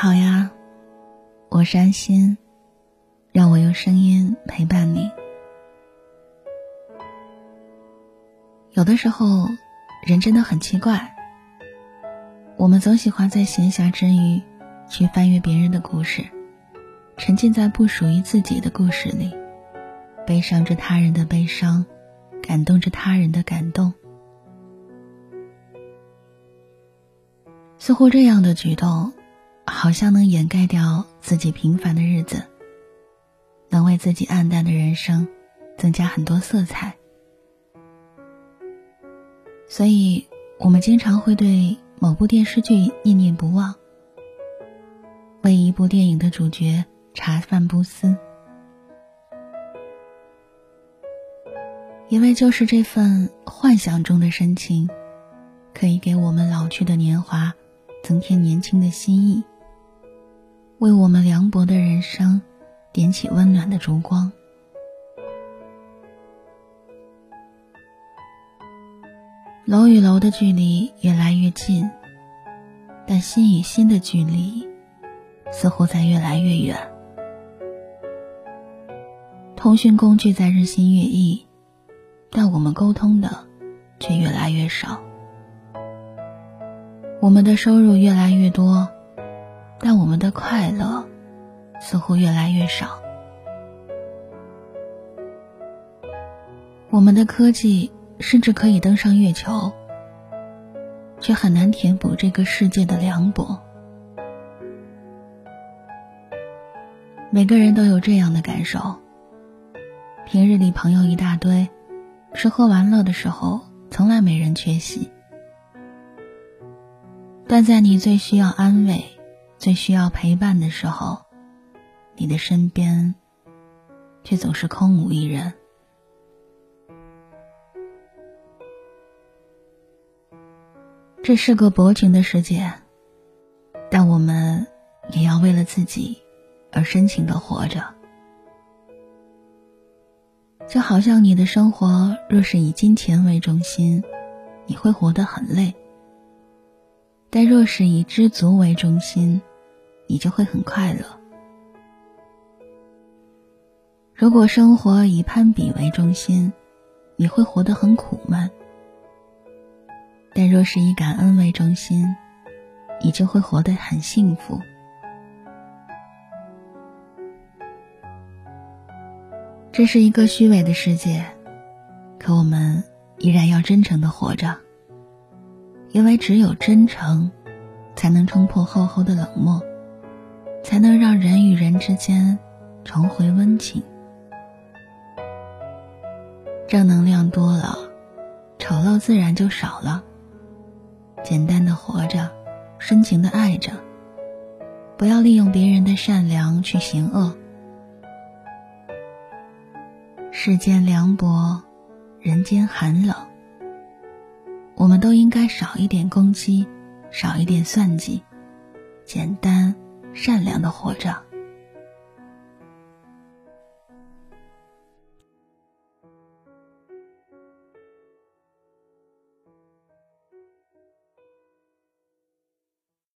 好呀，我是安心，让我用声音陪伴你。有的时候，人真的很奇怪，我们总喜欢在闲暇之余去翻阅别人的故事，沉浸在不属于自己的故事里，悲伤着他人的悲伤，感动着他人的感动。似乎这样的举动。好像能掩盖掉自己平凡的日子，能为自己暗淡的人生增加很多色彩。所以，我们经常会对某部电视剧念念不忘，为一部电影的主角茶饭不思，因为就是这份幻想中的深情，可以给我们老去的年华增添年轻的心意。为我们凉薄的人生点起温暖的烛光。楼与楼的距离越来越近，但心与心的距离似乎在越来越远。通讯工具在日新月异，但我们沟通的却越来越少。我们的收入越来越多。但我们的快乐似乎越来越少。我们的科技甚至可以登上月球，却很难填补这个世界的凉薄。每个人都有这样的感受：平日里朋友一大堆，吃喝玩乐的时候从来没人缺席，但在你最需要安慰。最需要陪伴的时候，你的身边却总是空无一人。这是个薄情的世界，但我们也要为了自己而深情的活着。就好像你的生活若是以金钱为中心，你会活得很累；但若是以知足为中心，你就会很快乐。如果生活以攀比为中心，你会活得很苦闷；但若是以感恩为中心，你就会活得很幸福。这是一个虚伪的世界，可我们依然要真诚的活着，因为只有真诚，才能冲破厚厚的冷漠。才能让人与人之间重回温情。正能量多了，丑陋自然就少了。简单的活着，深情的爱着，不要利用别人的善良去行恶。世间凉薄，人间寒冷。我们都应该少一点攻击，少一点算计，简单。善良的活着。